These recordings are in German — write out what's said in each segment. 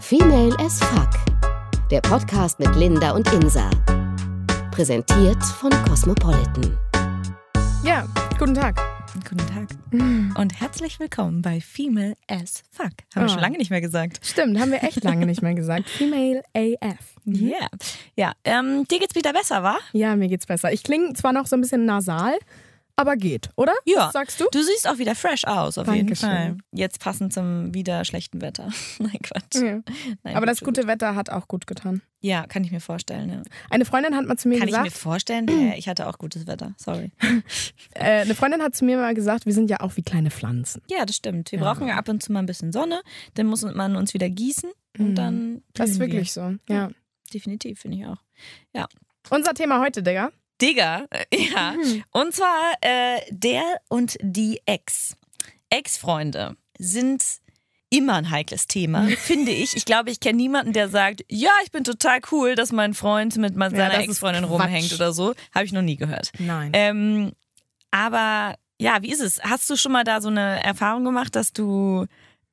Female as Fuck. Der Podcast mit Linda und Insa. Präsentiert von Cosmopolitan. Ja, guten Tag. Guten Tag. Und herzlich willkommen bei Female as Fuck. Haben wir Ah. schon lange nicht mehr gesagt. Stimmt, haben wir echt lange nicht mehr gesagt. Female AF. Yeah. Ja, ähm, dir geht's wieder besser, wa? Ja, mir geht's besser. Ich klinge zwar noch so ein bisschen nasal, aber geht, oder? Ja. Was sagst du? Du siehst auch wieder fresh aus, auf jeden Dankeschön. Fall. Jetzt passend zum wieder schlechten Wetter. Nein, Quatsch. Ja. Nein, Aber das gute gut. Wetter hat auch gut getan. Ja, kann ich mir vorstellen. Ja. Eine Freundin hat mal zu mir Kann ich mir gesagt, vorstellen? Ich hatte auch gutes Wetter. Sorry. äh, eine Freundin hat zu mir mal gesagt, wir sind ja auch wie kleine Pflanzen. Ja, das stimmt. Wir Ja. brauchen ja ab und zu mal ein bisschen Sonne. Dann muss man uns wieder gießen. Und Mhm. dann. Das ist wirklich so. Ja. wir. Definitiv, finde ich auch. Unser Thema heute, Digga. Digga, äh, ja. Und zwar äh, der und die Ex. Ex-Freunde sind immer ein heikles Thema, finde ich. Ich glaube, ich kenne niemanden, der sagt, ja, ich bin total cool, dass mein Freund mit Ja, seiner das ist Ex-Freundin rumhängt oder so. Habe ich noch nie gehört. Nein. Ähm, aber ja, wie ist es? Hast du schon mal da so eine Erfahrung gemacht, dass du,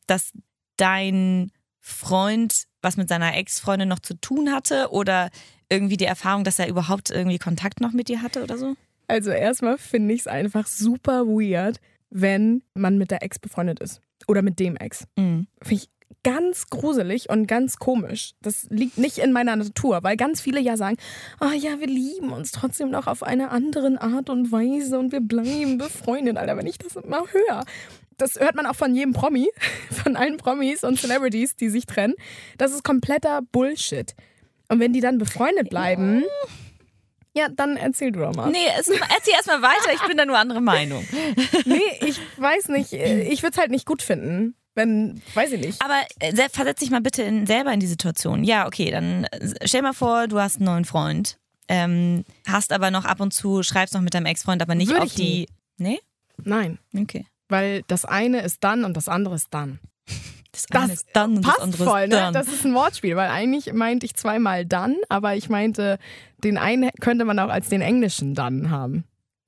dass dein Freund was mit seiner Ex-Freundin noch zu tun hatte oder irgendwie die Erfahrung, dass er überhaupt irgendwie Kontakt noch mit dir hatte oder so? Also erstmal finde ich es einfach super weird, wenn man mit der Ex befreundet ist. Oder mit dem Ex. Mhm. Finde ich ganz gruselig und ganz komisch. Das liegt nicht in meiner Natur, weil ganz viele ja sagen, oh ja, wir lieben uns trotzdem noch auf eine andere Art und Weise und wir bleiben befreundet. Alter, wenn ich das mal höre. Das hört man auch von jedem Promi, von allen Promis und Celebrities, die sich trennen. Das ist kompletter Bullshit. Und wenn die dann befreundet bleiben, ja, dann erzähl du doch mal. Nee, es, erzähl erstmal weiter, ich bin da nur andere Meinung. Nee, ich weiß nicht. Ich würde es halt nicht gut finden. Wenn, weiß ich nicht. Aber äh, se- versetz dich mal bitte in, selber in die Situation. Ja, okay, dann äh, stell mal vor, du hast einen neuen Freund, ähm, hast aber noch ab und zu, schreibst noch mit deinem Ex-Freund, aber nicht Würde auf die. Nee? Nein, Okay. weil das eine ist dann und das andere ist dann. Das, Das ist dann und Passt das andere voll, ist ne? dann. Das ist ein Wortspiel, weil eigentlich meinte ich zweimal dann, aber ich meinte, den einen könnte man auch als den englischen dann haben.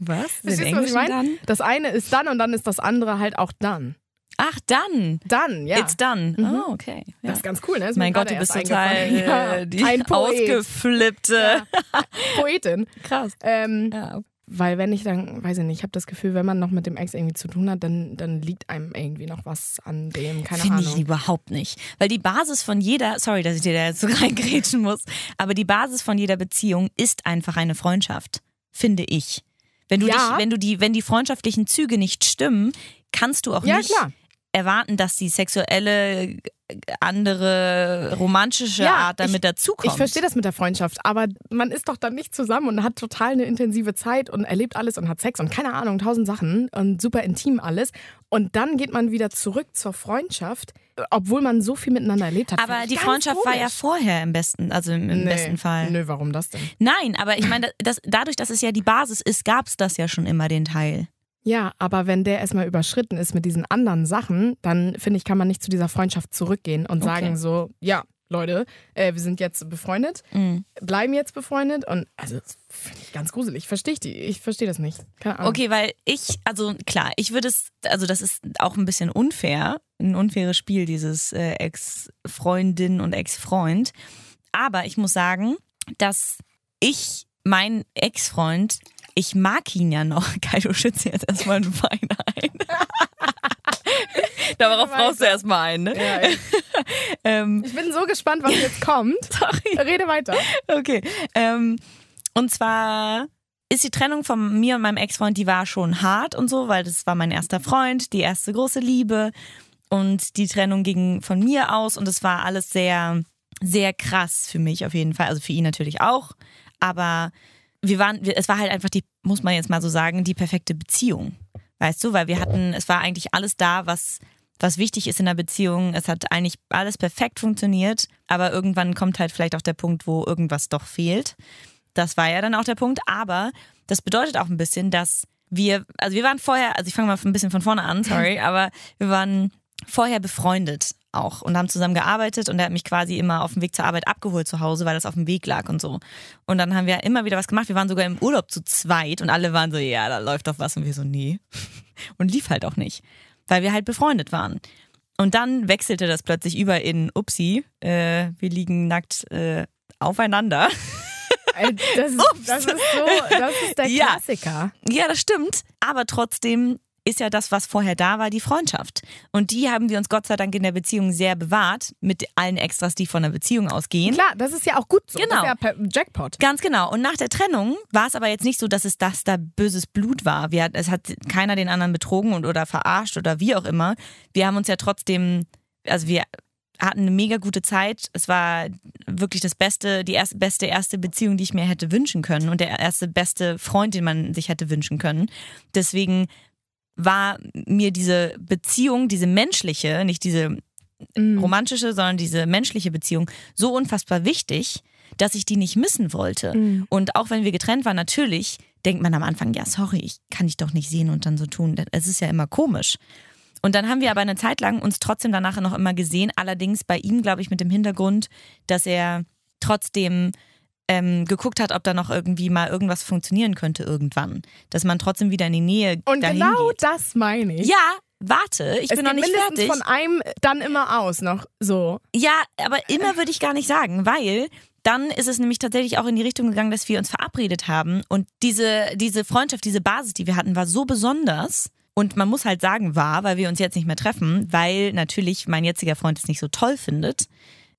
was? Was ich Englischen meine? dann? Das eine ist dann und dann ist das andere halt auch dann. Ach, dann. Dann, ja. It's done. Mhm. Oh, okay. Ja. Das ist ganz cool, ne? Mein Gott, du bist total äh, die Ein Poet. ausgeflippte. Poetin. Krass. Ähm, Ja. Weil wenn ich dann, weiß ich nicht, ich habe das Gefühl, wenn man noch mit dem Ex irgendwie zu tun hat, dann, dann liegt einem irgendwie noch was an dem, keine Finde ich Ahnung. überhaupt nicht. Weil die Basis von jeder, sorry, dass ich dir da jetzt so reingrätschen muss, aber die Basis von jeder Beziehung ist einfach eine Freundschaft, finde ich. Wenn du Ja. dich, wenn du die, wenn die freundschaftlichen Züge nicht stimmen, kannst du auch Ja, nicht klar. Erwarten, dass die sexuelle andere romantische Ja, Art damit ich- dazukommt. Ich verstehe das mit der Freundschaft, aber man ist doch dann nicht zusammen und hat total eine intensive Zeit und erlebt alles und hat Sex und keine Ahnung, tausend Sachen und super intim alles. Und dann geht man wieder zurück zur Freundschaft, obwohl man so viel miteinander erlebt hat. Aber die Freundschaft war ja komisch. vorher im besten, also im, im Nee, besten Fall. Nö, warum das denn? Nein, aber ich meine, das, dadurch, dass es ja die Basis ist, gab es das ja schon immer den Teil. Ja, aber wenn der erstmal überschritten ist mit diesen anderen Sachen, dann finde ich, kann man nicht zu dieser Freundschaft zurückgehen und Okay. sagen so, ja, Leute, äh, wir sind jetzt befreundet, Mhm. bleiben jetzt befreundet und also das finde ich ganz gruselig. Verstehe ich die? Ich verstehe das nicht. Keine Ahnung. Okay, weil ich, also klar, ich würde es, also das ist auch ein bisschen unfair, ein unfaires Spiel, dieses äh, Ex-Freundin und Ex-Freund. Aber ich muss sagen, dass ich, mein Ex-Freund, ich mag ihn ja noch. Kai, du schützt jetzt erstmal einen Wein ein. Darauf brauchst du erstmal einen, ne? Ja, ich, Ähm, ich bin so gespannt, was jetzt kommt. sorry. Rede weiter. Okay. Ähm, und zwar ist die Trennung von mir und meinem Ex-Freund, die war schon hart und so, weil das war mein erster Freund, die erste große Liebe. Und die Trennung ging von mir aus und es war alles sehr, sehr krass für mich auf jeden Fall. Also für ihn natürlich auch. Aber wir waren, wir, es war halt einfach die, muss man jetzt mal so sagen, die perfekte Beziehung. Weißt du, weil wir hatten, es war eigentlich alles da, was, was wichtig ist in der Beziehung. Es hat eigentlich alles perfekt funktioniert, aber irgendwann kommt halt vielleicht auch der Punkt, wo irgendwas doch fehlt. Das war ja dann auch der Punkt, aber das bedeutet auch ein bisschen, dass wir, also wir waren vorher, also ich fange mal ein bisschen von vorne an, sorry, aber wir waren vorher befreundet auch und haben zusammen gearbeitet und er hat mich quasi immer auf dem Weg zur Arbeit abgeholt zu Hause, weil das auf dem Weg lag und so. Und dann haben wir immer wieder was gemacht. Wir waren sogar im Urlaub zu zweit und alle waren so, ja, da läuft doch was und wir so, nee. Und lief halt auch nicht, weil wir halt befreundet waren. Und dann wechselte das plötzlich über in Upsi, äh, wir liegen nackt äh, aufeinander. Das, ist- das ist so, das ist der Ja. Klassiker. Ja, das stimmt. Aber trotzdem ist ja das, was vorher da war, die Freundschaft. Und die haben wir uns Gott sei Dank in der Beziehung sehr bewahrt, mit allen Extras, die von der Beziehung ausgehen. Klar, das ist ja auch gut so. Genau. Das ist ja Jackpot. Ganz genau. Und nach der Trennung war es aber jetzt nicht so, dass es das da böses Blut war. Wir, es hat keiner den anderen betrogen und oder verarscht oder wie auch immer. Wir haben uns ja trotzdem, also wir hatten eine mega gute Zeit. Es war wirklich das beste, die erste beste erste Beziehung, die ich mir hätte wünschen können und der erste beste Freund, den man sich hätte wünschen können. Deswegen war mir diese Beziehung, diese menschliche, nicht diese Mhm. romantische, sondern diese menschliche Beziehung so unfassbar wichtig, dass ich die nicht missen wollte. Mhm. Und auch wenn wir getrennt waren, natürlich denkt man am Anfang, ja, sorry, ich kann dich doch nicht sehen und dann so tun. Es ist ja immer komisch. Und dann haben wir aber eine Zeit lang uns trotzdem danach noch immer gesehen. Allerdings bei ihm, glaube ich, mit dem Hintergrund, dass er trotzdem ähm, geguckt hat, ob da noch irgendwie mal irgendwas funktionieren könnte irgendwann. Dass man trotzdem wieder in die Nähe Und genau geht. das meine ich. Ja, warte, ich es bin noch nicht mindestens fertig. von einem dann immer aus noch so. Ja, aber immer würde ich gar nicht sagen, weil dann ist es nämlich tatsächlich auch in die Richtung gegangen, dass wir uns verabredet haben und diese, diese Freundschaft, diese Basis, die wir hatten, war so besonders. Und man muss halt sagen, war, weil wir uns jetzt nicht mehr treffen, weil natürlich mein jetziger Freund es nicht so toll findet.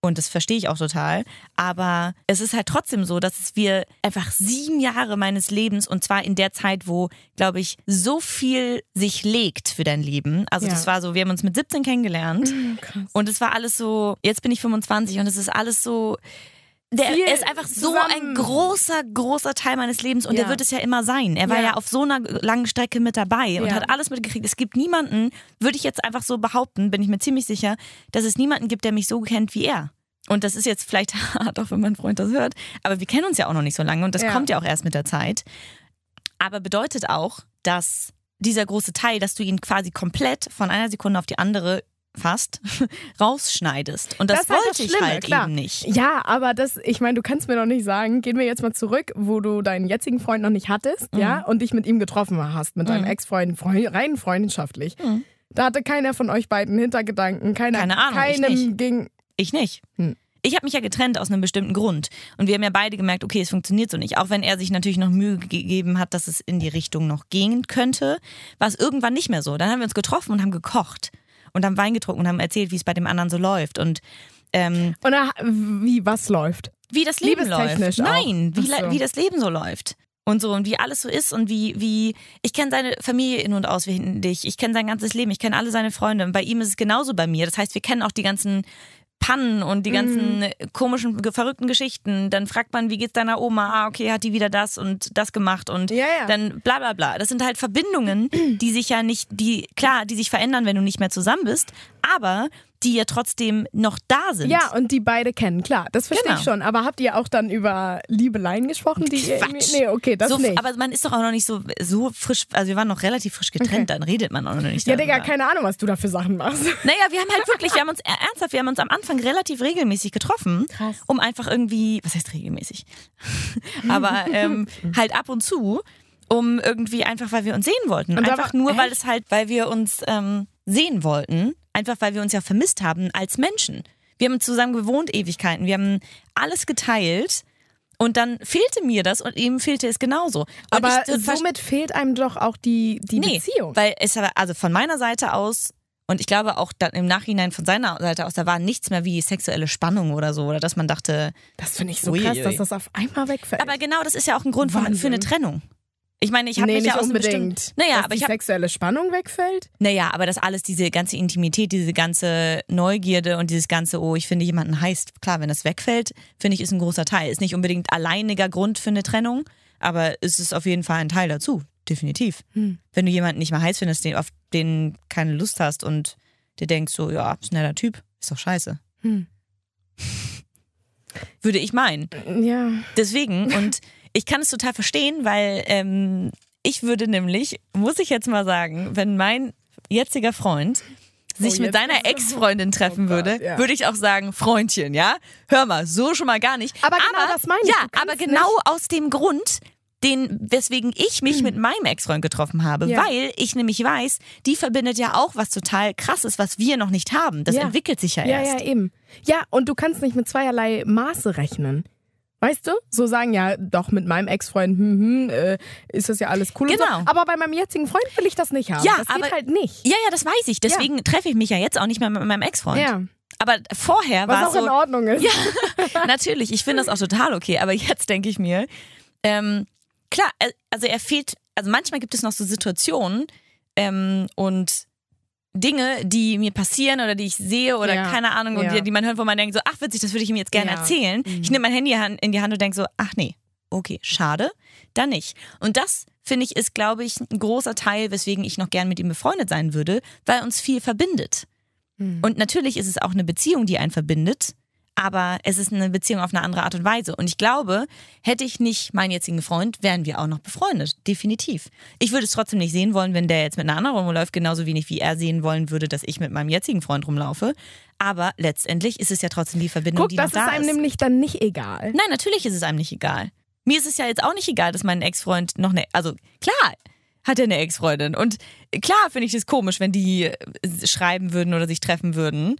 Und das verstehe ich auch total. Aber es ist halt trotzdem so, dass es wir einfach sieben Jahre meines Lebens und zwar in der Zeit, wo, glaube ich, so viel sich legt für dein Leben. Also Ja. das war so, wir haben uns mit 17 kennengelernt. Krass. Und es war alles so, jetzt bin ich 25 und es ist alles so. Der Viel er ist einfach so zusammen. ein großer, großer Teil meines Lebens und Ja. der wird es ja immer sein. Er war Ja. ja, auf so einer langen Strecke mit dabei und Ja. hat alles mitgekriegt. Es gibt niemanden, würde ich jetzt einfach so behaupten, bin ich mir ziemlich sicher, dass es niemanden gibt, der mich so kennt wie er. Und das ist jetzt vielleicht hart, auch wenn mein Freund das hört, aber wir kennen uns ja auch noch nicht so lange und das kommt ja auch erst mit der Zeit. Aber bedeutet auch, dass dieser große Teil, dass du ihn quasi komplett von einer Sekunde auf die andere fast rausschneidest. Und das, ist halt wollte ich halt klar. eben nicht. Ja, aber das, ich meine, du kannst mir noch nicht sagen, gehen wir jetzt mal zurück, wo du deinen jetzigen Freund noch nicht hattest, Mhm. ja, und dich mit ihm getroffen hast, mit deinem Ex-Freund, Freund, rein freundschaftlich. Mhm. Da hatte keiner von euch beiden Hintergedanken, keiner, Keine Ahnung, ich keinem nicht. ging. Ich nicht. Hm. Ich habe mich ja getrennt aus einem bestimmten Grund. Und wir haben ja beide gemerkt, okay, es funktioniert so nicht. Auch wenn er sich natürlich noch Mühe gegeben hat, dass es in die Richtung noch gehen könnte, war es irgendwann nicht mehr so. Dann haben wir uns getroffen und haben gekocht und haben Wein getrunken und haben erzählt, wie es bei dem anderen so läuft. Und ähm, Und da, wie, was läuft? wie das Leben läuft. Nein, wie, so. wie das Leben so läuft. Und so, und wie alles so ist und wie, wie, ich kenne seine Familie in- und auswendig, ich kenne sein ganzes Leben, ich kenne alle seine Freunde. Und bei ihm ist es genauso bei mir. Das heißt, wir kennen auch die ganzen Pannen und die ganzen Mhm. komischen, verrückten Geschichten. Dann fragt man, wie geht's deiner Oma? Ah, okay, hat die wieder das und das gemacht und Ja, ja. dann bla bla bla. Das sind halt Verbindungen, die sich ja nicht, die, klar, die sich verändern, wenn du nicht mehr zusammen bist, aber die ja trotzdem noch da sind. Ja, und die beide kennen, klar, das verstehe Genau. ich schon. Aber habt ihr auch dann über Liebeleien gesprochen? Die Quatsch. nee, okay, das so, nicht. Aber man ist doch auch noch nicht so, so frisch, also wir waren noch relativ frisch getrennt, dann redet man auch noch nicht ja, darüber. Digga, keine Ahnung, was du da für Sachen machst. Naja, wir haben halt wirklich, wir haben uns äh, ernsthaft, wir haben uns am Anfang relativ regelmäßig getroffen, Krass. um einfach irgendwie, was heißt regelmäßig? Aber ähm, halt ab und zu, um irgendwie einfach, weil wir uns sehen wollten. Und einfach nur, weil echt? es halt, weil wir uns ähm, sehen wollten, einfach weil wir uns ja vermisst haben als Menschen. Wir haben zusammen gewohnt Ewigkeiten, wir haben alles geteilt. Und dann fehlte mir das und ihm fehlte es genauso. Und Aber ich, somit fehlt einem doch auch die, die nee, Beziehung. Weil es war, also von meiner Seite aus und ich glaube auch dann im Nachhinein von seiner Seite aus, da war nichts mehr wie sexuelle Spannung oder so, oder dass man dachte, Das finde ich so Ui, krass, ui. dass das auf einmal wegfällt. aber genau das ist ja auch ein Grund Wahnsinn. für eine Trennung. Ich meine, ich habe nee, mich nicht ja unbedingt. naja, dass aber die ich habe, sexuelle Spannung wegfällt? naja, aber das alles, diese ganze Intimität, diese ganze Neugierde und dieses ganze, oh, ich finde jemanden heiß, klar, wenn das wegfällt, finde ich, ist ein großer Teil. Ist nicht unbedingt alleiniger Grund für eine Trennung, aber es ist auf jeden Fall ein Teil dazu, definitiv. Hm. Wenn du jemanden nicht mehr heiß findest, den, auf den keine Lust hast und dir denkst so, ja, ist ein netter Typ, ist doch scheiße. Hm. Würde ich meinen. Ja. Deswegen, und ich kann es total verstehen, weil ähm, ich würde nämlich, muss ich jetzt mal sagen, wenn mein jetziger Freund sich Oh, mit es- Ex-Freundin treffen Oh würde, ja. würde ich auch sagen, Freundchen, ja? Hör mal, so schon mal gar nicht. Aber genau das meine ich. Ja, aber genau aus dem Grund, den, weswegen ich mich mit meinem Ex-Freund getroffen habe, Ja. weil ich nämlich weiß, die verbindet ja auch was total krasses, was wir noch nicht haben. Das Ja. entwickelt sich ja, Ja, erst. ja, eben. Ja, und du kannst nicht mit zweierlei Maße rechnen. Weißt du? So sagen ja, doch mit meinem Ex-Freund, hm, hm, äh, ist das ja alles cool. Und Genau. so. Aber bei meinem jetzigen Freund will ich das nicht haben. Ja, das geht aber- halt nicht. Ja, ja, das weiß ich. Deswegen treffe ich mich ja jetzt auch nicht mehr mit meinem Ex-Freund. Ja. Aber vorher Was war auch es in so. Ordnung ist. Ja, natürlich. Ich finde das auch total okay. Aber jetzt denke ich mir, ähm, klar, äh, also er fehlt, also manchmal gibt es noch so Situationen ähm, und Dinge, die mir passieren oder die ich sehe oder Ja. keine Ahnung, und Ja. die, die man hört, wo man denkt so, ach witzig, das würde ich ihm jetzt gerne Ja. erzählen. Mhm. Ich nehme mein Handy han- in die Hand und denke so, ach nee, okay, schade, dann nicht. Und das, finde ich, ist, glaube ich, ein großer Teil, weswegen ich noch gern mit ihm befreundet sein würde, weil uns viel verbindet. Mhm. Und natürlich ist es auch eine Beziehung, die einen verbindet, aber es ist eine Beziehung auf eine andere Art und Weise. Und ich glaube, hätte ich nicht meinen jetzigen Freund, wären wir auch noch befreundet. Definitiv. Ich würde es trotzdem nicht sehen wollen, wenn der jetzt mit einer anderen rumläuft, genauso wenig wie er sehen wollen würde, dass ich mit meinem jetzigen Freund rumlaufe. Aber letztendlich ist es ja trotzdem die Verbindung, Guck, die das noch ist da einem ist. nämlich dann nicht egal. Nein, natürlich ist es einem nicht egal. Mir ist es ja jetzt auch nicht egal, dass mein Ex-Freund noch eine, also klar, hat er eine Ex-Freundin. Und klar finde ich das komisch, wenn die äh, schreiben würden oder sich treffen würden.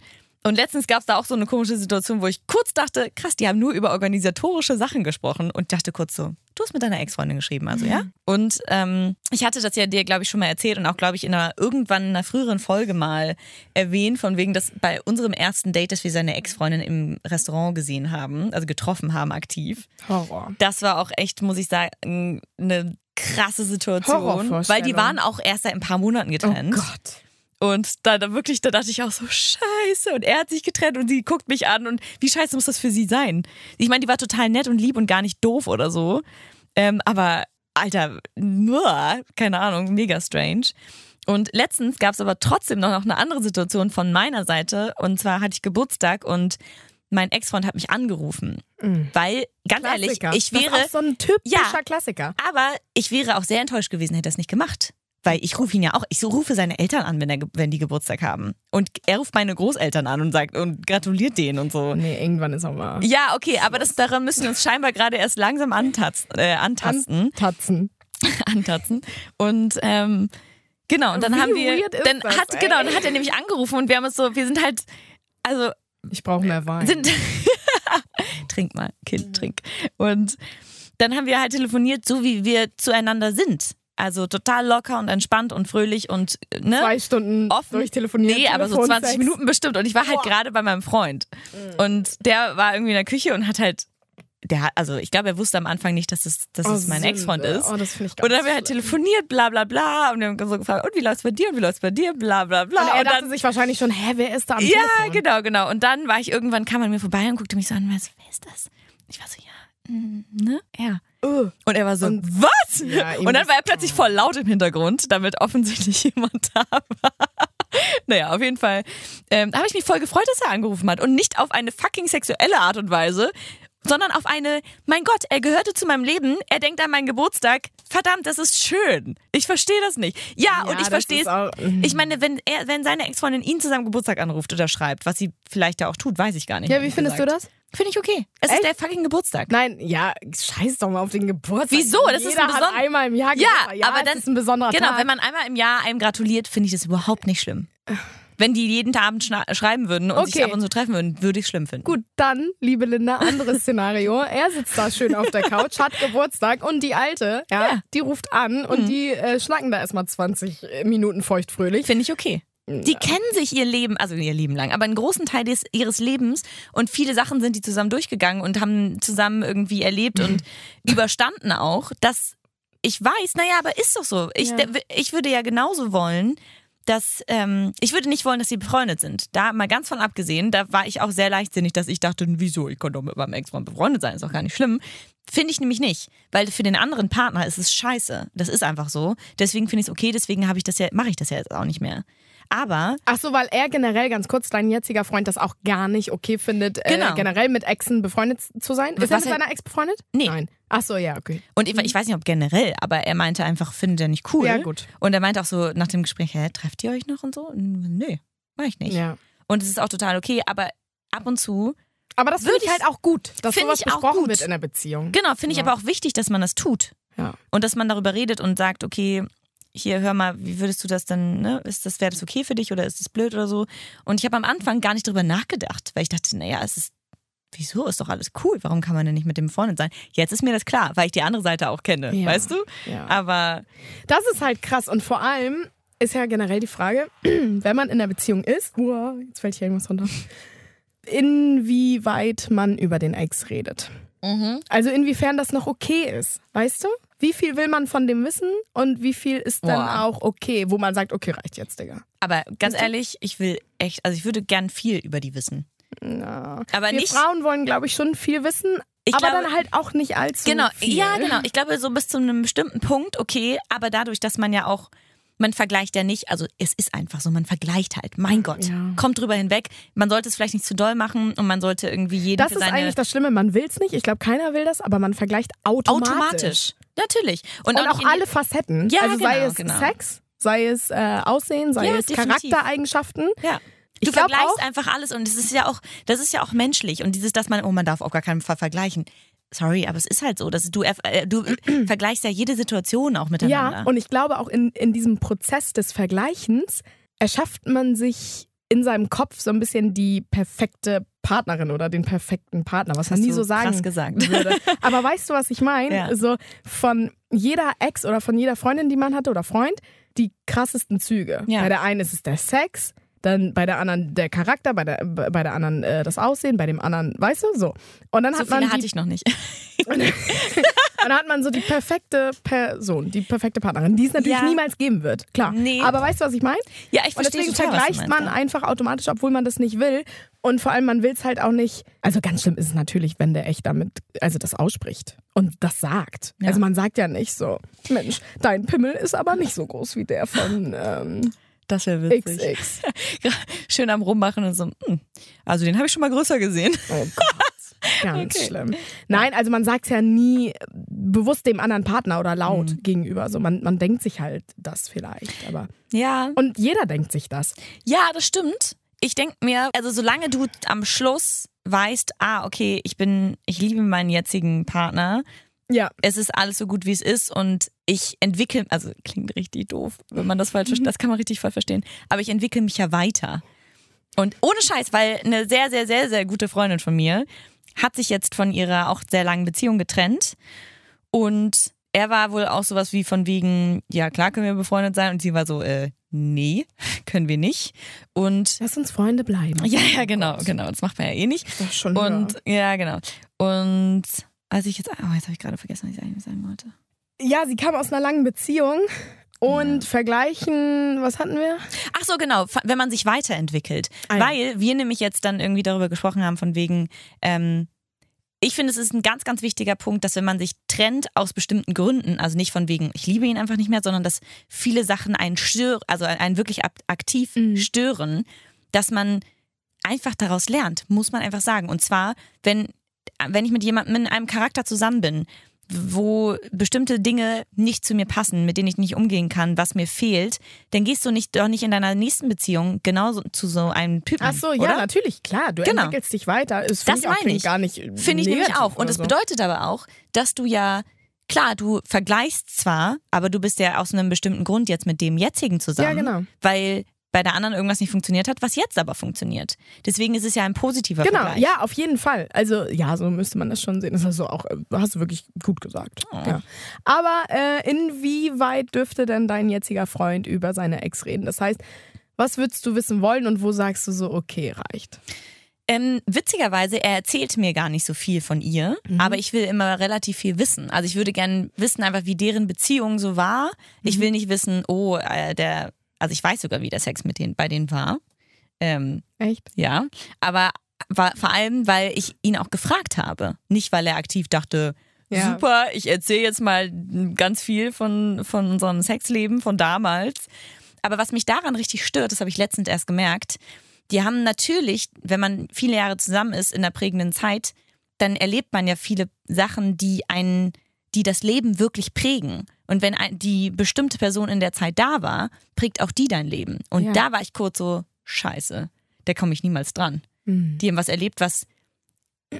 Und letztens gab es da auch so eine komische Situation, wo ich kurz dachte, krass, die haben nur über organisatorische Sachen gesprochen und dachte kurz so, du hast mit deiner Ex-Freundin geschrieben, also ja? Und ähm, ich hatte das ja dir, glaube ich, schon mal erzählt und auch, glaube ich, in einer irgendwann in einer früheren Folge mal erwähnt, von wegen, dass bei unserem ersten Date, dass wir seine Ex-Freundin im Restaurant gesehen haben, also getroffen haben aktiv. Horror. Das war auch echt, muss ich sagen, eine krasse Situation, weil die waren auch erst seit ein paar Monaten Oh getrennt. Gott. Und da, da wirklich, da dachte ich auch so, scheiße. Und er hat sich getrennt und sie guckt mich an und wie scheiße muss das für sie sein? Ich meine, die war total nett und lieb und gar nicht doof oder so. Ähm, aber, Alter, nur, keine Ahnung, mega strange. Und letztens gab es aber trotzdem noch eine andere Situation von meiner Seite. Und zwar hatte ich Geburtstag und mein Ex-Freund hat mich angerufen. Weil, ganz ehrlich, Klassiker. ich wäre. das ist auch so ein typischer Ja. Klassiker. Aber ich wäre auch sehr enttäuscht gewesen, hätte er es nicht gemacht. Weil ich rufe ihn ja auch, ich so rufe seine Eltern an, wenn, er, wenn die Geburtstag haben. Und er ruft meine Großeltern an und sagt und gratuliert denen und so. Nee, irgendwann ist auch mal. Ja, okay, aber das, daran müssen wir uns scheinbar gerade erst langsam antatzen, äh, antasten, Tatzen. antatzen. Und ähm, genau, und dann Wie haben wir, dann hat ey? genau, dann hat er nämlich angerufen und wir haben uns so, wir sind halt, also Ich brauche mehr Wein. sind trink mal, Kind, trink. Und dann haben wir halt telefoniert, so wie wir zueinander sind. Also total locker und entspannt und fröhlich und äh, ne? Zwei Stunden Offen. durchtelefoniert. Nee, aber so 20 Telefonsex. Minuten bestimmt. Und ich war halt gerade bei meinem Freund. Und der war irgendwie in der Küche und hat halt, der hat, also ich glaube, er wusste am Anfang nicht, dass es, dass Oh, es mein. Ex-Freund ist. Oh, das finde ich ganz Und dann haben wir halt telefoniert, bla bla bla. Und wir haben so gefragt, und wie läuft's bei dir? Und wie läuft's bei dir? Bla bla bla. Und er dachte dann, sich wahrscheinlich schon, hä, wer ist da am ja, Telefon? genau, genau. Und dann war ich irgendwann, kam er mir vorbei und guckte mich so an, was, wer ist das? Ich war so, ja, ne? Ja. Uh, Und er war so, Und- was? Ja, und dann war er plötzlich voll laut im Hintergrund, damit offensichtlich jemand da war. naja, auf jeden Fall ähm, habe ich mich voll gefreut, dass er angerufen hat. Und nicht auf eine fucking sexuelle Art und Weise, sondern auf eine, mein Gott, er gehörte zu meinem Leben, er denkt an meinen Geburtstag. Verdammt, das ist schön. Ich verstehe das nicht. Ja, Ja, und ich verstehe es. auch- mhm. Ich meine, wenn er, wenn seine Ex-Freundin ihn zu seinem Geburtstag anruft oder schreibt, was sie vielleicht ja auch tut, weiß ich gar nicht. ja, wie findest du gesagt. das? Finde ich okay. Es Echt? ist der fucking Geburtstag. Nein, ja, scheiß doch mal auf den Geburtstag. Wieso? Das ist Jeder ein hat beson- einmal im Jahr Ja, ja aber es dann- ist ein besonderer Genau, Tag. wenn man einmal im Jahr einem gratuliert, finde ich das überhaupt nicht schlimm. Wenn die jeden Abend schreiben würden und sich Okay. ab und zu treffen würden, würde ich schlimm finden. Gut, dann, liebe Linda, anderes Szenario. Er sitzt da schön auf der Couch, hat Geburtstag und die Alte, ja, Ja. die ruft an und die äh, schnacken da erstmal 20 Minuten feuchtfröhlich. Finde ich okay. Die kennen sich ihr Leben, also ihr Leben lang, aber einen großen Teil des, ihres Lebens und viele Sachen sind die zusammen durchgegangen und haben zusammen irgendwie erlebt und überstanden auch, dass ich weiß, naja, aber ist doch so. Ich, Ja. ich würde ja genauso wollen, dass, ähm, ich würde nicht wollen, dass sie befreundet sind. Da mal ganz von abgesehen, da war ich auch sehr leichtsinnig, dass ich dachte, wieso, ich konnte doch mit meinem Ex-Freund befreundet sein, ist doch gar nicht schlimm. Finde ich nämlich nicht, weil für den anderen Partner ist es scheiße. Das ist einfach so. Deswegen finde ich es okay, deswegen habe ich das ja, mache ich das ja jetzt auch nicht mehr. Aber Ach so, weil er generell, ganz kurz, dein jetziger Freund das auch gar nicht okay findet, Genau. äh, generell mit Exen befreundet zu sein. Ist er mit er- seiner Ex befreundet? Nee. Nein. Ach so, ja, okay. Und ich, ich weiß nicht, ob generell, aber er meinte einfach, findet er nicht cool. Ja, gut. Und er meinte auch so nach dem Gespräch, hä, trefft ihr euch noch und so? Nö, mach ich nicht. Ja. Und es ist auch total okay, aber ab und zu, Aber das finde Würde ich halt auch gut, dass sowas ich auch besprochen gut. wird in der Beziehung. genau, finde ich Ja. aber auch wichtig, dass man das tut. Ja. Und dass man darüber redet und sagt, okay, hier hör mal, wie würdest du das denn, ne? Ist das, wäre das okay für dich oder ist das blöd oder so? Und ich habe am Anfang gar nicht drüber nachgedacht, weil ich dachte, naja, es ist, wieso, ist doch alles cool, warum kann man denn nicht mit dem befreundet sein? Jetzt ist mir das klar, weil ich die andere Seite auch kenne, Ja. weißt du? Ja. Aber Das ist halt krass. Und vor allem ist ja generell die Frage, wenn man in einer Beziehung ist, uah, jetzt fällt hier irgendwas runter, inwieweit man über den Ex redet. Also inwiefern das noch okay ist, weißt du? Wie viel will man von dem wissen und wie viel ist dann Boah. auch okay, wo man sagt, okay, reicht jetzt, Digga. Aber ganz ehrlich, ich will echt, also ich würde gern viel über die wissen. Ja. Aber Wir nicht. Frauen wollen, glaube ich, schon viel wissen, Ich aber glaube- dann halt auch nicht allzu Genau, viel. ja, genau. Ich glaube, so bis zu einem bestimmten Punkt, okay, aber dadurch, dass man ja auch, man vergleicht ja nicht, also es ist einfach so, man vergleicht halt. Mein Gott, Ja. kommt drüber hinweg. Man sollte es vielleicht nicht zu doll machen und man sollte irgendwie jeden Das ist eigentlich das Schlimme, man will es nicht. Ich glaube, keiner will das, aber man vergleicht automatisch. automatisch. Natürlich. Und, Und auch alle Facetten. Ja, also sei genau, es genau. Sex, sei es äh, Aussehen, sei Ja, es definitiv. Charaktereigenschaften. Ja. Ich Du vergleichst auch- einfach alles und das ist ja auch, das ist ja auch menschlich und dieses, dass man, oh, man darf auf gar keinen Fall vergleichen. Sorry, aber es ist halt so, dass du, äh, du vergleichst ja jede Situation auch miteinander. Ja, und ich glaube auch in, in diesem Prozess des Vergleichens erschafft man sich in seinem Kopf so ein bisschen die perfekte Partnerin oder den perfekten Partner, was man Hast nie du so sagen krass gesagt. würde. Aber weißt du, was ich meine? Ja. So von jeder Ex oder von jeder Freundin, die man hatte oder Freund, die krassesten Züge. Ja. Bei der einen ist es der Sex, dann bei der anderen der Charakter, bei der, bei der anderen äh, das Aussehen, bei dem anderen, weißt du, so. Und dann so hat man die hatte ich noch nicht. dann hat man so die perfekte Person, die perfekte Partnerin, die es natürlich Ja. niemals geben wird. Klar. Nee. Aber weißt du, was ich meine? Ja, ich Und verstehe deswegen total, vergleicht man einfach automatisch, obwohl man das nicht will. Und vor allem, man will es halt auch nicht. Also ganz schlimm ist es natürlich, wenn der echt damit, also das ausspricht und das sagt. Ja. Also man sagt ja nicht so, Mensch, dein Pimmel ist aber nicht so groß wie der von ähm, Das wäre witzig. XX. Schön am Rummachen und so, hm, also den habe ich schon mal größer gesehen. Oh Gott. Ganz Okay. schlimm. Nein, also man sagt es ja nie bewusst dem anderen Partner oder laut Mhm. gegenüber. So, man, man denkt sich halt das vielleicht. Aber Ja. Und jeder denkt sich das. Ja, das stimmt. Ich denke mir, also solange du am Schluss weißt, ah, okay, ich bin, ich liebe meinen jetzigen Partner, Ja. es ist alles so gut, wie es ist und ich entwickle, also klingt richtig doof, wenn man das falsch versteht, das kann man richtig falsch verstehen, aber ich entwickle mich ja weiter. Und ohne Scheiß, weil eine sehr, sehr, sehr, sehr gute Freundin von mir hat sich jetzt von ihrer auch sehr langen Beziehung getrennt und er war wohl auch sowas wie von wegen, ja klar können wir befreundet sein und sie war so, äh, nee, können wir nicht. Und Lass uns Freunde bleiben. ja, ja, genau, genau, das macht man ja eh nicht. Das ist schon Und ja, genau. Und als ich jetzt, oh, jetzt habe ich gerade vergessen, was ich eigentlich sagen wollte. ja, sie kam aus einer langen Beziehung und vergleichen, was hatten wir? Ach so, genau, wenn man sich weiterentwickelt. Ah, ja. Weil wir nämlich jetzt dann irgendwie darüber gesprochen haben, von wegen, ähm, ich finde, es ist ein ganz, ganz wichtiger Punkt, dass wenn man sich trennt aus bestimmten Gründen, also nicht von wegen, ich liebe ihn einfach nicht mehr, sondern dass viele Sachen einen stören, also einen wirklich aktiv Mhm. stören, dass man einfach daraus lernt, muss man einfach sagen. Und zwar, wenn, wenn ich mit jemandem in einem Charakter zusammen bin, wo bestimmte Dinge nicht zu mir passen, mit denen ich nicht umgehen kann, was mir fehlt, dann gehst du nicht doch nicht in deiner nächsten Beziehung genauso zu so einem Typen. Ach so, ja, oder? natürlich, klar. Du Genau. entwickelst dich weiter. Das finde ich meine ich. gar nicht Finde ich nämlich auch. Und es so. bedeutet aber auch, dass du ja, klar, du vergleichst zwar, aber du bist ja aus einem bestimmten Grund jetzt mit dem jetzigen zusammen. Ja, genau. Weil bei der anderen irgendwas nicht funktioniert hat, was jetzt aber funktioniert. Deswegen ist es ja ein positiver Genau, Vergleich. ja, auf jeden Fall. Also, ja, so müsste man das schon sehen. Das hast du auch, hast du wirklich gut gesagt. Oh. Ja. Aber äh, inwieweit dürfte denn dein jetziger Freund über seine Ex reden? Das heißt, was würdest du wissen wollen und wo sagst du so, okay, reicht? Ähm, witzigerweise, er erzählt mir gar nicht so viel von ihr, Mhm. aber ich will immer relativ viel wissen. Also ich würde gerne wissen, einfach wie deren Beziehung so war. Ich Mhm. will nicht wissen, oh, äh, der, also ich weiß sogar, wie der Sex mit denen, bei denen war. Ähm, Echt? ja, aber war, vor allem, weil ich ihn auch gefragt habe. Nicht, weil er aktiv dachte, Ja. super, ich erzähle jetzt mal ganz viel von, von unserem Sexleben von damals. Aber was mich daran richtig stört, das habe ich letztens erst gemerkt, die haben natürlich, wenn man viele Jahre zusammen ist in der prägenden Zeit, dann erlebt man ja viele Sachen, die einen, die das Leben wirklich prägen. Und wenn die bestimmte Person in der Zeit da war, prägt auch die dein Leben. Und Ja. da war ich kurz so, scheiße, da komme ich niemals dran. Mhm. Die haben was erlebt, was,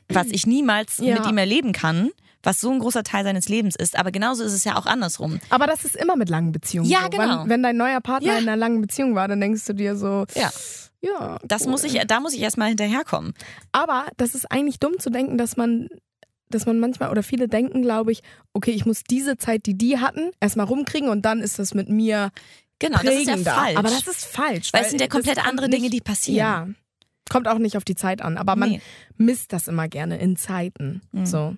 was ich niemals Ja. mit ihm erleben kann, was so ein großer Teil seines Lebens ist. Aber genauso ist es ja auch andersrum. Aber das ist immer mit langen Beziehungen. Ja, so. genau. Wenn, wenn dein neuer Partner Ja. in einer langen Beziehung war, dann denkst du dir so, Ja. ja. Das cool. muss ich, da muss ich erstmal hinterherkommen. Aber das ist eigentlich dumm zu denken, dass man, dass man manchmal oder viele denken, glaube ich, okay, ich muss diese Zeit, die die hatten, erstmal rumkriegen und dann ist das mit mir Genau, das ist ja falsch. Aber das ist falsch. weil es sind ja komplett andere Dinge, die passieren. Ja. Kommt auch nicht auf die Zeit an, aber man Nee. misst das immer gerne in Zeiten. Mhm. So.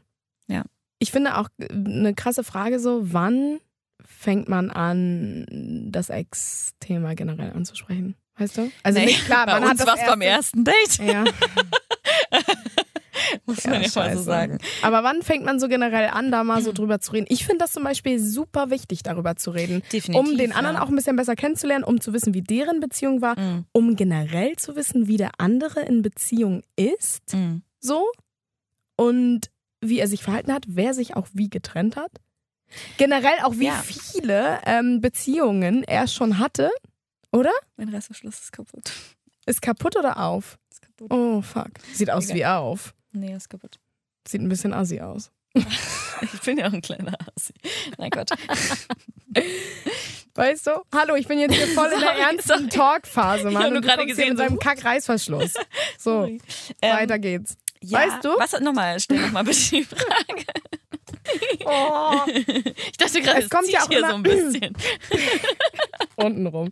Ja. Ich finde auch äh, eine krasse Frage so, wann fängt man an, das Ex-Thema generell anzusprechen? Weißt du? Also Nee, nicht klar, man hat das es beim erste- ersten Date, Ja, muss Ja, man ja, mal so sagen. aber wann fängt man so generell an, da mal so drüber zu reden? Ich finde das zum Beispiel super wichtig, darüber zu reden. Definitiv. Um den anderen ja. auch ein bisschen besser kennenzulernen, um zu wissen, wie deren Beziehung war, Mhm. um generell zu wissen, wie der andere in Beziehung ist. Mhm. so und wie er sich verhalten hat, wer sich auch wie getrennt hat. Generell auch, wie Ja. viele ähm, Beziehungen er schon hatte. Oder? Mein Reißverschluss ist kaputt. Ist kaputt oder auf? Ist kaputt. Oh, fuck. Sieht aus Egal. wie auf. Nee, ist kaputt. Sieht ein bisschen assi aus. Ich bin ja auch ein kleiner Assi. Mein Gott. Weißt du? Hallo, ich bin jetzt hier voll in der Sorry, ernsten sorry. Talkphase, Mann. hab nur Und du gerade gesehen, mit seinem so- Kack-Reißverschluss. So, Sorry. Ähm, weiter geht's. ja, Weißt du? Was nochmal? Stell nochmal bitte die Frage. Oh, Ich dachte gerade, Es kommt zieht ja auch hier immer- so ein bisschen. untenrum.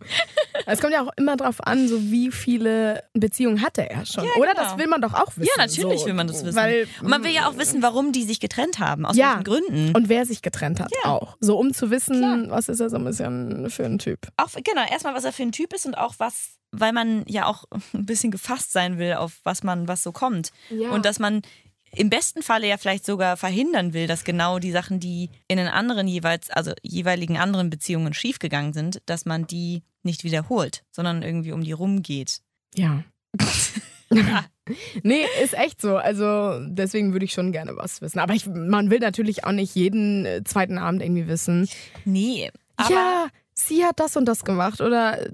Es kommt ja auch immer drauf an, so wie viele Beziehungen hatte er schon. Ja, Oder genau. das will man doch auch wissen. Ja, natürlich so. will man das wissen. Weil, Und man will ja auch wissen, warum die sich getrennt haben. Aus Ja. welchen Gründen. Und wer sich getrennt hat Ja. auch. So um zu wissen, Klar. was ist er so ein bisschen für ein Typ. auch genau, erstmal, was er für ein Typ ist und auch was, weil man ja auch ein bisschen gefasst sein will, auf was man, was so kommt. Ja. Und dass man im besten Falle ja vielleicht sogar verhindern will, dass genau die Sachen, die in den anderen jeweils, also jeweiligen anderen Beziehungen schiefgegangen sind, dass man die nicht wiederholt, sondern irgendwie um die rumgeht. Ja. nee, ist echt so. Also deswegen würde ich schon gerne was wissen. Aber ich, man will natürlich auch nicht jeden äh, zweiten Abend irgendwie wissen. Nee. Aber ja, sie hat das und das gemacht. Oder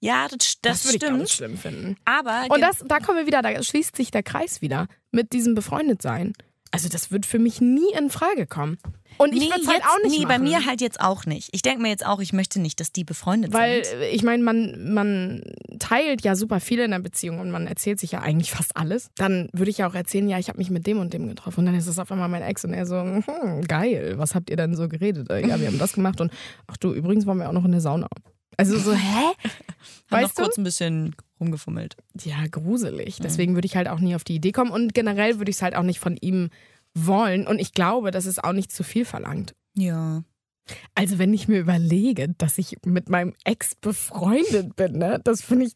ja, das, das, das, würde ich stimmt. nicht schlimm finden. Aber Und das, da kommen wir wieder, da schließt sich der Kreis wieder mit diesem Befreundetsein. Also das wird für mich nie in Frage kommen. Und ich nee, würde es halt jetzt- auch nicht nee, machen. bei mir halt jetzt auch nicht. Ich denke mir jetzt auch, ich möchte nicht, dass die befreundet Weil sind. äh, ich meine, man, man teilt ja super viel in der Beziehung und man erzählt sich ja eigentlich fast alles. Dann würde ich ja auch erzählen, ja, ich habe mich mit dem und dem getroffen. Und dann ist es auf einmal mein Ex und er so, hm, geil, was habt ihr denn so geredet? Äh, Ja, wir haben das gemacht und ach du, übrigens waren wir auch noch in der Sauna. Also so, hä? Haben noch weißt du? kurz ein bisschen rumgefummelt. Ja, gruselig. Deswegen würde ich halt auch nie auf die Idee kommen und generell würde ich es halt auch nicht von ihm wollen. Und ich glaube, das ist auch nicht zu viel verlangt. Ja. Also wenn ich mir überlege, dass ich mit meinem Ex befreundet bin, ne, das finde ich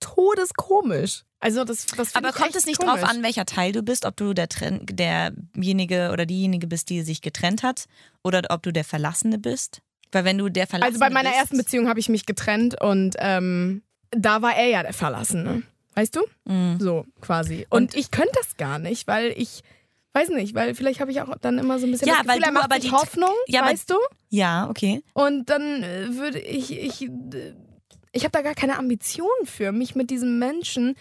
todeskomisch. Also das, das Aber kommt es nicht komisch. drauf an, welcher Teil du bist, ob du der Tren derjenige oder diejenige bist, die sich getrennt hat, oder ob du der Verlassene bist? Weil wenn du der Verlassene Also bei meiner bist, ersten Beziehung habe ich mich getrennt und ähm, da war er ja der Verlassene. Weißt du? Mhm. So quasi. Und, ich könnte das gar nicht, weil ich weiß nicht, weil vielleicht habe ich auch dann immer so ein bisschen Ja, das weil Gefühl, er du macht aber die- Hoffnung, Ja, weißt du? Ja, okay. Und dann äh, würde ich, ich, äh, ich habe da gar keine Ambition für, mich mit diesem Menschen,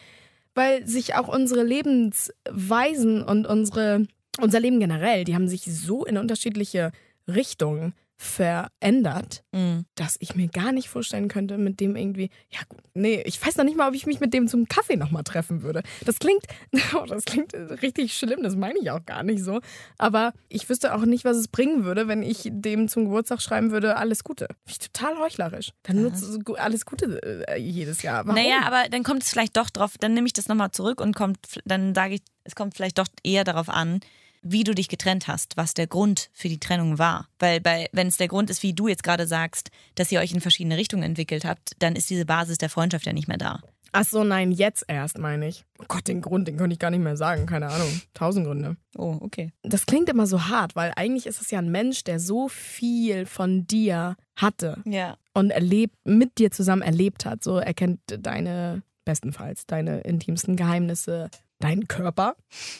weil sich auch unsere Lebensweisen und unsere, unser Leben generell, die haben sich so in unterschiedliche Richtungen verändert, Mhm. dass ich mir gar nicht vorstellen könnte, mit dem irgendwie, ja gut, nee, ich weiß noch nicht mal, ob ich mich mit dem zum Kaffee nochmal treffen würde. Das klingt, oh, das klingt richtig schlimm, das meine ich auch gar nicht so. Aber ich wüsste auch nicht, was es bringen würde, wenn ich dem zum Geburtstag schreiben würde, alles Gute. Finde ich total heuchlerisch. Dann nutzt so gu- alles Gute äh, jedes Jahr. Warum? Naja, aber dann kommt es vielleicht doch drauf, dann nehme ich das nochmal zurück und kommt, dann sage ich, es kommt vielleicht doch eher darauf an, wie du dich getrennt hast, was der Grund für die Trennung war. Weil bei, wenn es der Grund ist, wie du jetzt gerade sagst, dass ihr euch in verschiedene Richtungen entwickelt habt, dann ist diese Basis der Freundschaft ja nicht mehr da. Ach so, nein, jetzt erst, meine ich. Oh Gott, den Grund, den könnte ich gar nicht mehr sagen. Keine Ahnung. Tausend Gründe. Oh, okay. Das klingt immer so hart, weil eigentlich ist es ja ein Mensch, der so viel von dir hatte. Ja. und erlebt, mit dir zusammen erlebt hat. So er kennt deine, bestenfalls, deine intimsten Geheimnisse, deinen Körper.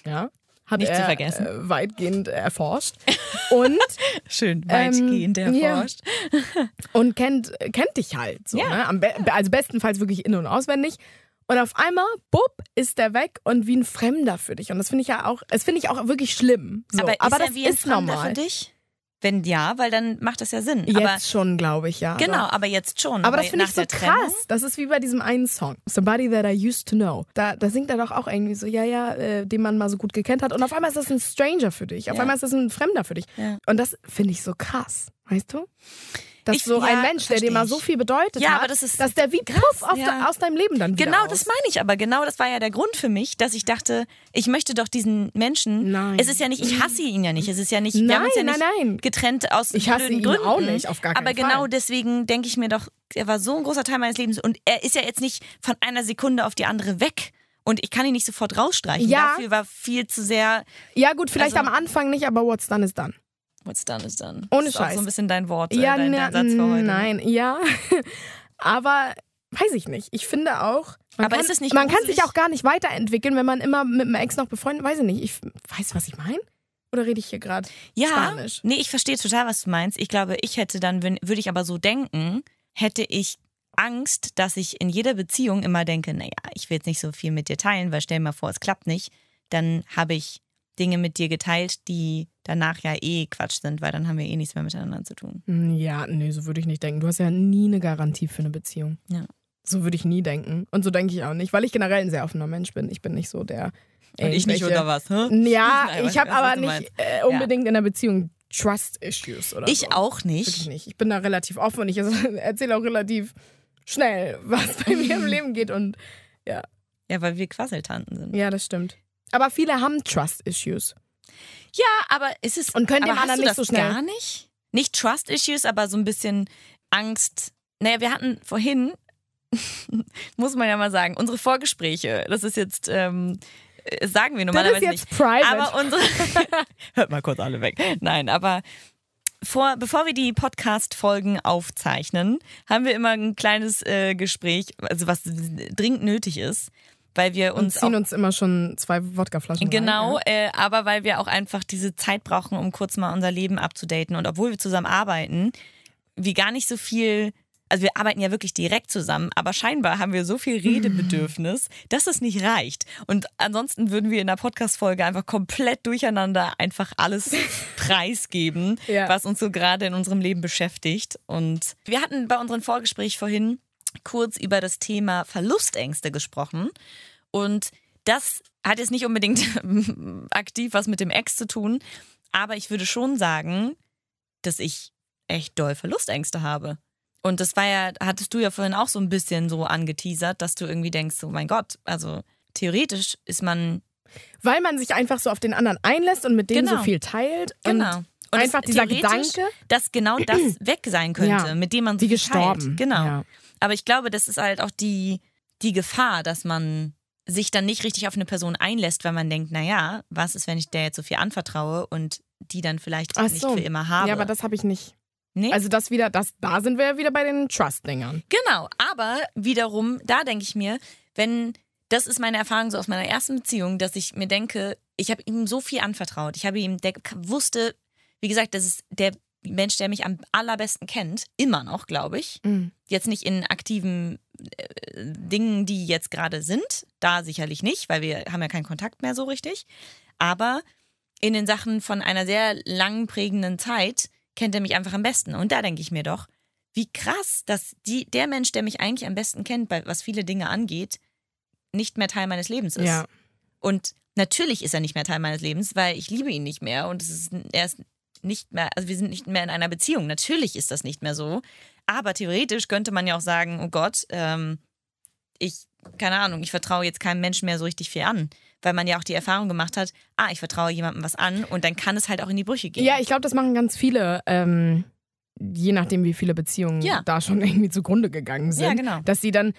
Ja. Hat Nicht er, zu vergessen. Äh, weitgehend erforscht. Und, Schön weitgehend erforscht. und kennt, kennt dich halt. So, Ja. ne? Be also bestenfalls wirklich in- und auswendig. Und auf einmal, bupp, ist der weg und wie ein Fremder für dich. Und das finde ich ja auch, das finde ich auch wirklich schlimm. So. aber ist aber er das wie ein ist Fremder normal. für dich? Wenn ja, weil dann macht das ja Sinn. Jetzt aber schon, glaube ich, ja. genau, Aber, aber jetzt schon. aber das finde ich so krass. Das ist wie bei diesem einen Song, Somebody That I Used to Know. Da, da singt er doch auch irgendwie so, ja, ja, äh, den man mal so gut gekannt hat. Und auf einmal ist das ein Stranger für dich. Auf Ja. einmal ist das ein Fremder für dich. Ja. Und das finde ich so krass, weißt du? Dass Ich- so ja, ein Mensch, der dir mal so viel bedeutet Ja, hat, aber das ist dass der wie puff auf ja. de, aus deinem Leben dann wieder Genau, aus. das meine ich aber. Genau, das war ja der Grund für mich, dass ich dachte, ich möchte doch diesen Menschen. Nein. Es ist ja nicht, ich hasse ihn ja nicht. Es ist ja nicht, wir Nein, haben uns ja nein, nicht nein. getrennt aus Ich hasse ihn Gründen. auch nicht, auf gar keinen Aber genau Fall. deswegen denke ich mir doch, er war so ein großer Teil meines Lebens und er ist ja jetzt nicht von einer Sekunde auf die andere weg. Und ich kann ihn nicht sofort rausstreichen. Ja. Dafür war viel zu sehr. Ja, gut, vielleicht Also- am Anfang nicht, aber what's done is done. What's done is done. Ohne das ist auch Scheiß. so ein bisschen dein Wort, Ja, äh, dein, dein Satz für heute. nein, ja. aber weiß ich nicht. Ich finde auch, man, Aber kann, ist es nicht man kann gruselig? sich auch gar nicht weiterentwickeln, wenn man immer mit einem Ex noch befreundet Weiß ich nicht. Ich weiß, was ich meine? Oder rede ich hier gerade Ja, Spanisch? nee, ich verstehe total, was du meinst. Ich glaube, ich hätte dann, würde ich aber so denken, hätte ich Angst, dass ich in jeder Beziehung immer denke, naja, ich will jetzt nicht so viel mit dir teilen, weil stell dir mal vor, es klappt nicht. Dann habe ich Dinge mit dir geteilt, die danach ja eh Quatsch sind, weil dann haben wir eh nichts mehr miteinander zu tun. Hm, Ja, nee, so würde ich nicht denken. Du hast ja nie eine Garantie für eine Beziehung. Ja. So würde ich nie denken. Und so denke ich auch nicht, weil ich generell ein sehr offener Mensch bin. Ich bin nicht so der. irgendwelche- was? Hä? Ja, Nein, ich habe aber nicht äh, unbedingt in der Beziehung Trust-Issues oder so. Ich auch Wirklich nicht. nicht. Ich bin da relativ offen und ich erzähle auch relativ schnell, was bei mir im Leben geht. Und Ja, weil wir Quasseltanten sind. ja, das stimmt. Aber viele haben Trust-Issues. Ja, aber ist es Und können dem hast anderen nicht das so schnell- gar nicht? Nicht Trust Issues, aber so ein bisschen Angst. Naja, wir hatten vorhin, muss man ja mal sagen, unsere Vorgespräche, das ist jetzt, ähm, äh, sagen wir Das normalerweise ist jetzt nicht. private. Aber unsere. Hört mal kurz alle weg. Nein, aber vor, bevor wir die Podcast-Folgen aufzeichnen, haben wir immer ein kleines äh, Gespräch, also was dringend nötig ist, weil wir und uns auch ziehen uns immer schon zwei Wodkaflaschen Genau, rein. äh, aber weil wir auch einfach diese Zeit brauchen, um kurz mal unser Leben abzudaten. Und obwohl wir zusammen arbeiten, wir gar nicht so viel, also wir arbeiten ja wirklich direkt zusammen, aber scheinbar haben wir so viel Redebedürfnis, dass es nicht reicht. Und ansonsten würden wir in der Podcast-Folge einfach komplett durcheinander einfach alles preisgeben, Ja. was uns so gerade in unserem Leben beschäftigt. Und wir hatten bei unserem Vorgespräch vorhin kurz über das Thema Verlustängste gesprochen. Und das hat jetzt nicht unbedingt aktiv was mit dem Ex zu tun, aber ich würde schon sagen, dass ich echt doll Verlustängste habe. Und das war ja, hattest du ja vorhin auch so ein bisschen so angeteasert, dass du irgendwie denkst, oh mein Gott, also theoretisch ist man Weil man sich einfach so auf den anderen einlässt und mit dem Genau. so viel teilt. genau. Und Und einfach es- dieser Gedanke, dass genau das weg sein könnte, Ja, mit dem man so wie viel teilt. gestorben. Genau. Ja. Aber ich glaube, das ist halt auch die, die Gefahr, dass man sich dann nicht richtig auf eine Person einlässt, weil man denkt, naja, was ist, wenn ich der jetzt so viel anvertraue und die dann vielleicht Ach nicht so. für immer habe. Ja, aber das habe ich nicht. nee? Also das wieder, das, da sind wir ja wieder bei den Trust-Dingern. Genau, aber wiederum, da denke ich mir, wenn, das ist meine Erfahrung so aus meiner ersten Beziehung, dass ich mir denke, ich habe ihm so viel anvertraut. Ich habe ihm, der wusste, wie gesagt, das ist der Mensch, der mich am allerbesten kennt, immer noch, glaube ich. Mhm. Jetzt nicht in aktiven äh, Dingen, die jetzt gerade sind, da sicherlich nicht, weil wir haben ja keinen Kontakt mehr so richtig. Aber in den Sachen von einer sehr lang prägenden Zeit kennt er mich einfach am besten. Und da denke ich mir doch, wie krass, dass die, der Mensch, der mich eigentlich am besten kennt, bei, was viele Dinge angeht, nicht mehr Teil meines Lebens ist. Ja. Und natürlich ist er nicht mehr Teil meines Lebens, weil ich liebe ihn nicht mehr und es ist, er ist nicht mehr, also wir sind nicht mehr in einer Beziehung. Natürlich ist das nicht mehr so. Aber theoretisch könnte man ja auch sagen, oh Gott, ähm, ich, keine Ahnung, ich vertraue jetzt keinem Menschen mehr so richtig viel an. Weil man ja auch die Erfahrung gemacht hat, ah, ich vertraue jemandem was an und dann kann es halt auch in die Brüche gehen. Ja, ich glaube, das machen ganz viele, ähm, je nachdem, wie viele Beziehungen Ja. da schon irgendwie zugrunde gegangen sind. Ja, genau. Dass sie dann,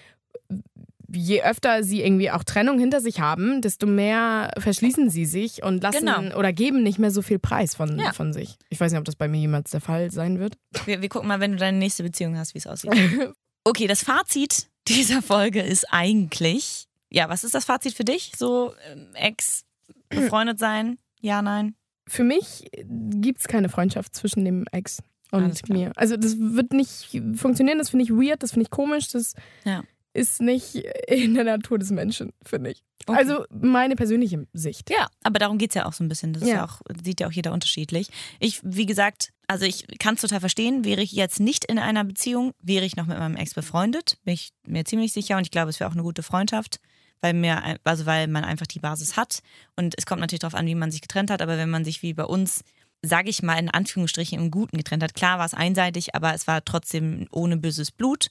je öfter sie irgendwie auch Trennung hinter sich haben, desto mehr verschließen sie sich und lassen Genau. oder geben nicht mehr so viel Preis von, Ja. von sich. Ich weiß nicht, ob das bei mir jemals der Fall sein wird. Wir, wir gucken mal, wenn du deine nächste Beziehung hast, wie es aussieht. Okay, das Fazit dieser Folge ist eigentlich, ja, was ist das Fazit für dich? So ähm, ex befreundet sein? Ja, nein. Für mich gibt es keine Freundschaft zwischen dem Ex und mir. Also das wird nicht funktionieren, das finde ich weird, das finde ich komisch, das Ja. Ist nicht in der Natur des Menschen, finde ich. Okay. Also meine persönliche Sicht. Ja, aber darum geht es ja auch so ein bisschen. Das ist Ja. ja auch, sieht ja auch jeder unterschiedlich. Ich, wie gesagt, also ich kann es total verstehen. Wäre ich jetzt nicht in einer Beziehung, wäre ich noch mit meinem Ex befreundet. Bin ich mir ziemlich sicher und ich glaube, es wäre auch eine gute Freundschaft, weil mir, also weil man einfach die Basis hat. Und es kommt natürlich darauf an, wie man sich getrennt hat, aber wenn man sich wie bei uns, sage ich mal in Anführungsstrichen, im Guten getrennt hat, klar war es einseitig, aber es war trotzdem ohne böses Blut,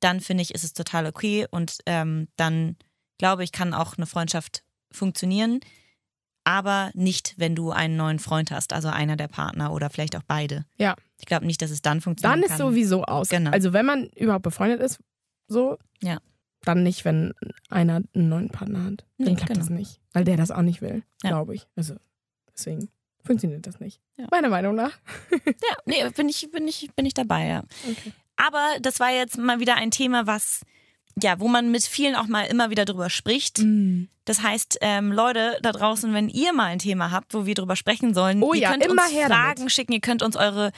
dann finde ich, ist es total okay und ähm, dann glaube ich, kann auch eine Freundschaft funktionieren aber nicht, wenn du einen neuen Freund hast, also einer der Partner oder vielleicht auch beide. Ja. Ich glaube nicht, dass es dann funktioniert. Dann ist kann. sowieso aus. Genau. Also wenn man überhaupt befreundet ist, so, Ja. dann nicht, wenn einer einen neuen Partner hat. Dann Nee, klappt genau. das nicht. Weil der das auch nicht will, Ja. glaube ich. Also deswegen funktioniert das nicht. Ja. Meiner Meinung nach. Ja, nee, bin ich, bin ich, bin ich dabei, ja. Okay. Aber das war jetzt mal wieder ein Thema, was, ja, wo man mit vielen auch mal immer wieder drüber spricht. Mhm. Das heißt, ähm, Leute da draußen, wenn ihr mal ein Thema habt, wo wir drüber sprechen sollen, Oh ihr ja, könnt immer uns Fragen damit. schicken, ihr könnt uns eure,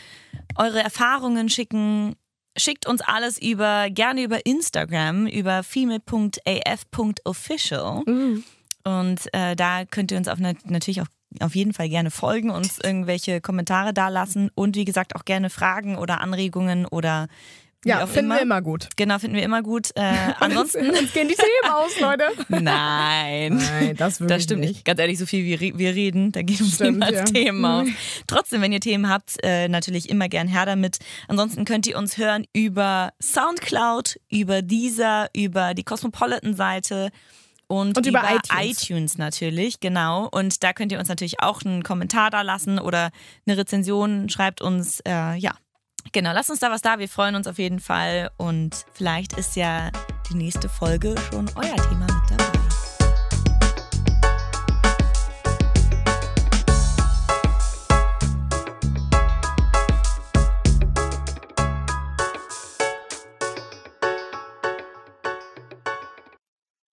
eure Erfahrungen schicken. Schickt uns alles über, gerne über Instagram, über female.af.official. Mhm. Und äh, da könnt ihr uns nat- natürlich auch auf jeden Fall gerne folgen, uns irgendwelche Kommentare dalassen und wie gesagt auch gerne Fragen oder Anregungen oder Ja, finden immer. wir immer gut. Genau, finden wir immer gut. Äh, ansonsten. Uns gehen die Themen aus, Leute. Nein. Nein, das Das stimmt nicht. Ganz ehrlich, so viel wie re- wir reden, da gehen uns niemals ja. Themen aus. Trotzdem, wenn ihr Themen habt, äh, natürlich immer gern her damit. Ansonsten könnt ihr uns hören über Soundcloud, über Deezer, über die Cosmopolitan-Seite und, Und über iTunes. iTunes. natürlich, genau. Und da könnt ihr uns natürlich auch einen Kommentar da lassen oder eine Rezension. Schreibt uns, äh, ja. Genau, lasst uns da was da. Wir freuen uns auf jeden Fall. Und vielleicht ist ja die nächste Folge schon euer Thema